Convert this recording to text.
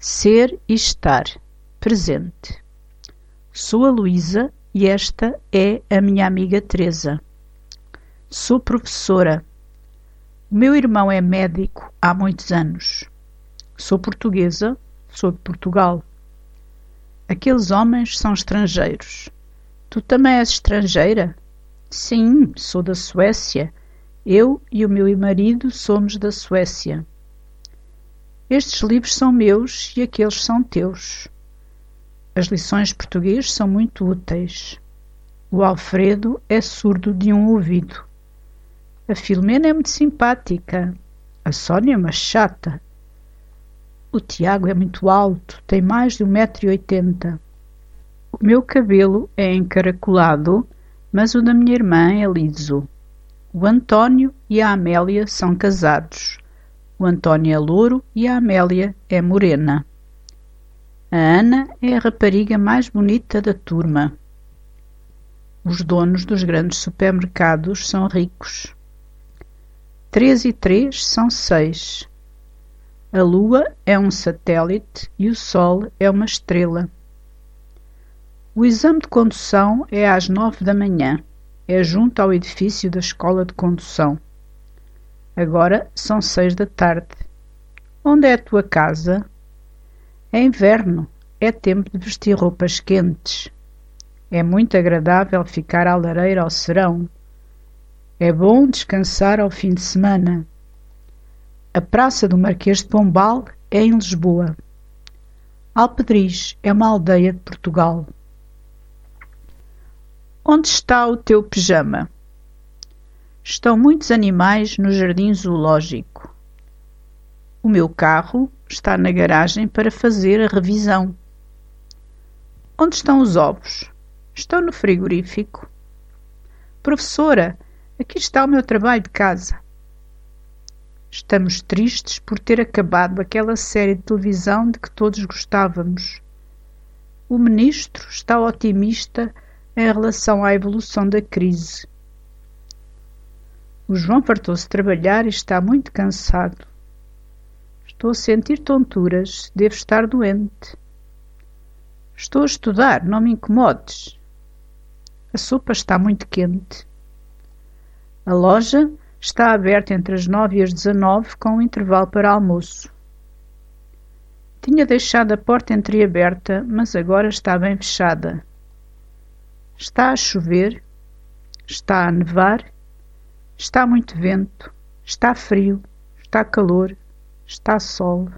Ser e estar. Presente. Sou a Luísa e esta é a minha amiga Teresa. Sou professora. O meu irmão é médico há muitos anos. Sou portuguesa, sou de Portugal. Aqueles homens são estrangeiros. Tu também és estrangeira? Sim, sou da Suécia. Eu e o meu marido somos da Suécia. Estes livros são meus e aqueles são teus. As lições português são muito úteis. O Alfredo é surdo de um ouvido. A Filomena é muito simpática. A Sónia é uma chata. O Tiago é muito alto, tem mais de um metro e oitenta. O meu cabelo é encaracolado, mas o da minha irmã é liso. O António e a Amélia são casados. O António é louro e a Amélia é morena. A Ana é a rapariga mais bonita da turma. Os donos dos grandes supermercados são ricos. Três e três são seis. A Lua é um satélite e o Sol é uma estrela. O exame de condução é às nove da manhã. É junto ao edifício da Escola de Condução. Agora são seis da tarde. Onde é a tua casa? É inverno. É tempo de vestir roupas quentes. É muito agradável ficar à lareira ao serão. É bom descansar ao fim de semana. A Praça do Marquês de Pombal é em Lisboa. Alpedriz é uma aldeia de Portugal. Onde está o teu pijama? Estão muitos animais no jardim zoológico. O meu carro está na garagem para fazer a revisão. Onde estão os ovos? Estão no frigorífico. Professora, aqui está o meu trabalho de casa. Estamos tristes por ter acabado aquela série de televisão de que todos gostávamos. O ministro está otimista em relação à evolução da crise. O João fartou-se de trabalhar e está muito cansado. Estou a sentir tonturas, devo estar doente. Estou a estudar, não me incomodes. A sopa está muito quente. A loja está aberta entre as nove e as dezenove com um intervalo para almoço. Tinha deixado a porta entreaberta, mas agora está bem fechada. Está a chover, está a nevar Está muito vento, está frio, está calor, está sol.